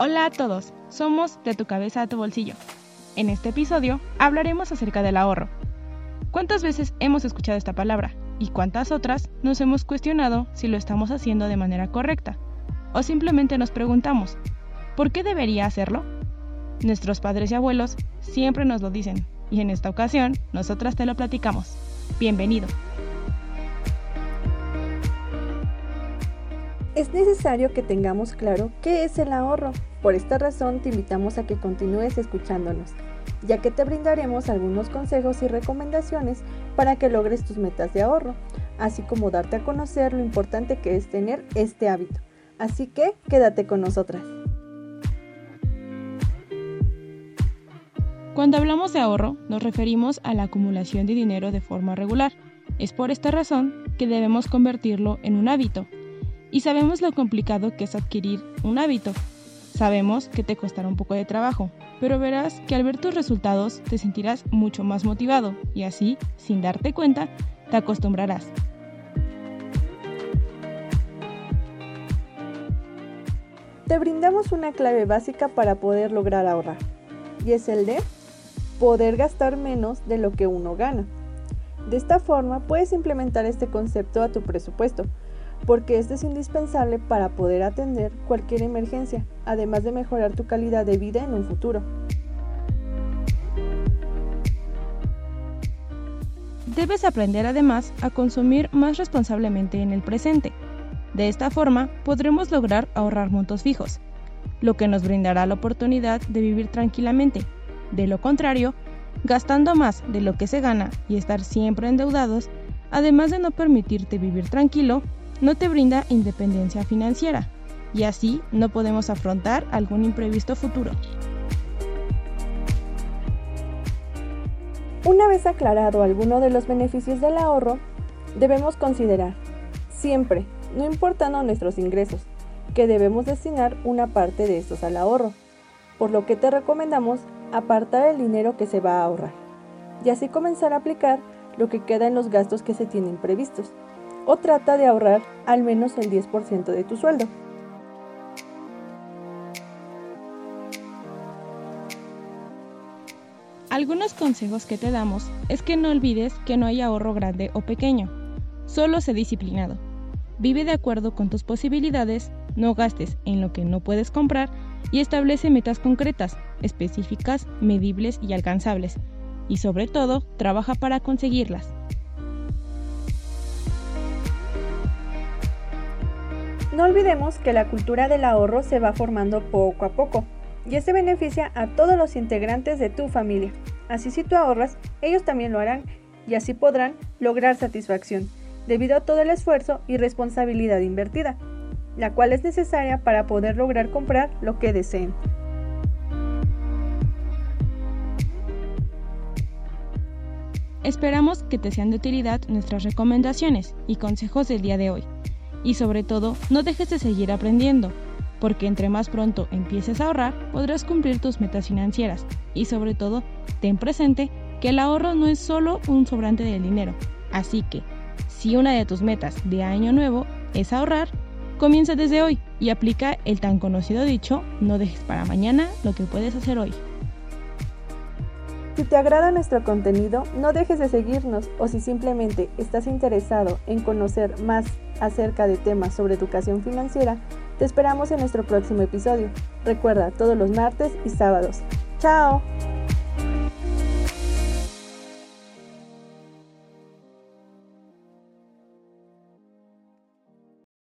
Hola a todos, somos De tu cabeza a tu bolsillo. En este episodio hablaremos acerca del ahorro. ¿Cuántas veces hemos escuchado esta palabra y cuántas otras nos hemos cuestionado si lo estamos haciendo de manera correcta? O simplemente nos preguntamos, ¿por qué debería hacerlo? Nuestros padres y abuelos siempre nos lo dicen y en esta ocasión nosotras te lo platicamos. Bienvenido. Es necesario que tengamos claro qué es el ahorro. Por esta razón te invitamos a que continúes escuchándonos, ya que te brindaremos algunos consejos y recomendaciones para que logres tus metas de ahorro, así como darte a conocer lo importante que es tener este hábito. Así que quédate con nosotras. Cuando hablamos de ahorro, nos referimos a la acumulación de dinero de forma regular. Es por esta razón que debemos convertirlo en un hábito y sabemos lo complicado que es adquirir un hábito. Sabemos que te costará un poco de trabajo, pero verás que al ver tus resultados te sentirás mucho más motivado y así, sin darte cuenta, te acostumbrarás. Te brindamos una clave básica para poder lograr ahorrar, y es el de poder gastar menos de lo que uno gana. De esta forma puedes implementar este concepto a tu presupuesto, porque esto es indispensable para poder atender cualquier emergencia, además de mejorar tu calidad de vida en un futuro. Debes aprender además a consumir más responsablemente en el presente. De esta forma podremos lograr ahorrar montos fijos, lo que nos brindará la oportunidad de vivir tranquilamente. De lo contrario, gastando más de lo que se gana y estar siempre endeudados, además de no permitirte vivir tranquilo, no te brinda independencia financiera y así no podemos afrontar algún imprevisto futuro. Una vez aclarado alguno de los beneficios del ahorro, debemos considerar, siempre, no importando nuestros ingresos, que debemos destinar una parte de estos al ahorro, por lo que te recomendamos apartar el dinero que se va a ahorrar y así comenzar a aplicar lo que queda en los gastos que se tienen previstos o trata de ahorrar al menos el 10% de tu sueldo. Algunos consejos que te damos es que no olvides que no hay ahorro grande o pequeño, solo sé disciplinado. Vive de acuerdo con tus posibilidades, no gastes en lo que no puedes comprar y establece metas concretas, específicas, medibles y alcanzables. Y sobre todo, trabaja para conseguirlas. No olvidemos que la cultura del ahorro se va formando poco a poco y este beneficia a todos los integrantes de tu familia. Así si tú ahorras, ellos también lo harán y así podrán lograr satisfacción debido a todo el esfuerzo y responsabilidad invertida, la cual es necesaria para poder lograr comprar lo que deseen. Esperamos que te sean de utilidad nuestras recomendaciones y consejos del día de hoy. Y sobre todo, no dejes de seguir aprendiendo, porque entre más pronto empieces a ahorrar, podrás cumplir tus metas financieras. Y sobre todo, ten presente que el ahorro no es solo un sobrante del dinero. Así que, si una de tus metas de año nuevo es ahorrar, comienza desde hoy y aplica el tan conocido dicho, no dejes para mañana lo que puedes hacer hoy. Si te agrada nuestro contenido, no dejes de seguirnos o si simplemente estás interesado en conocer más acerca de temas sobre educación financiera, te esperamos en nuestro próximo episodio. Recuerda, todos los martes y sábados. ¡Chao!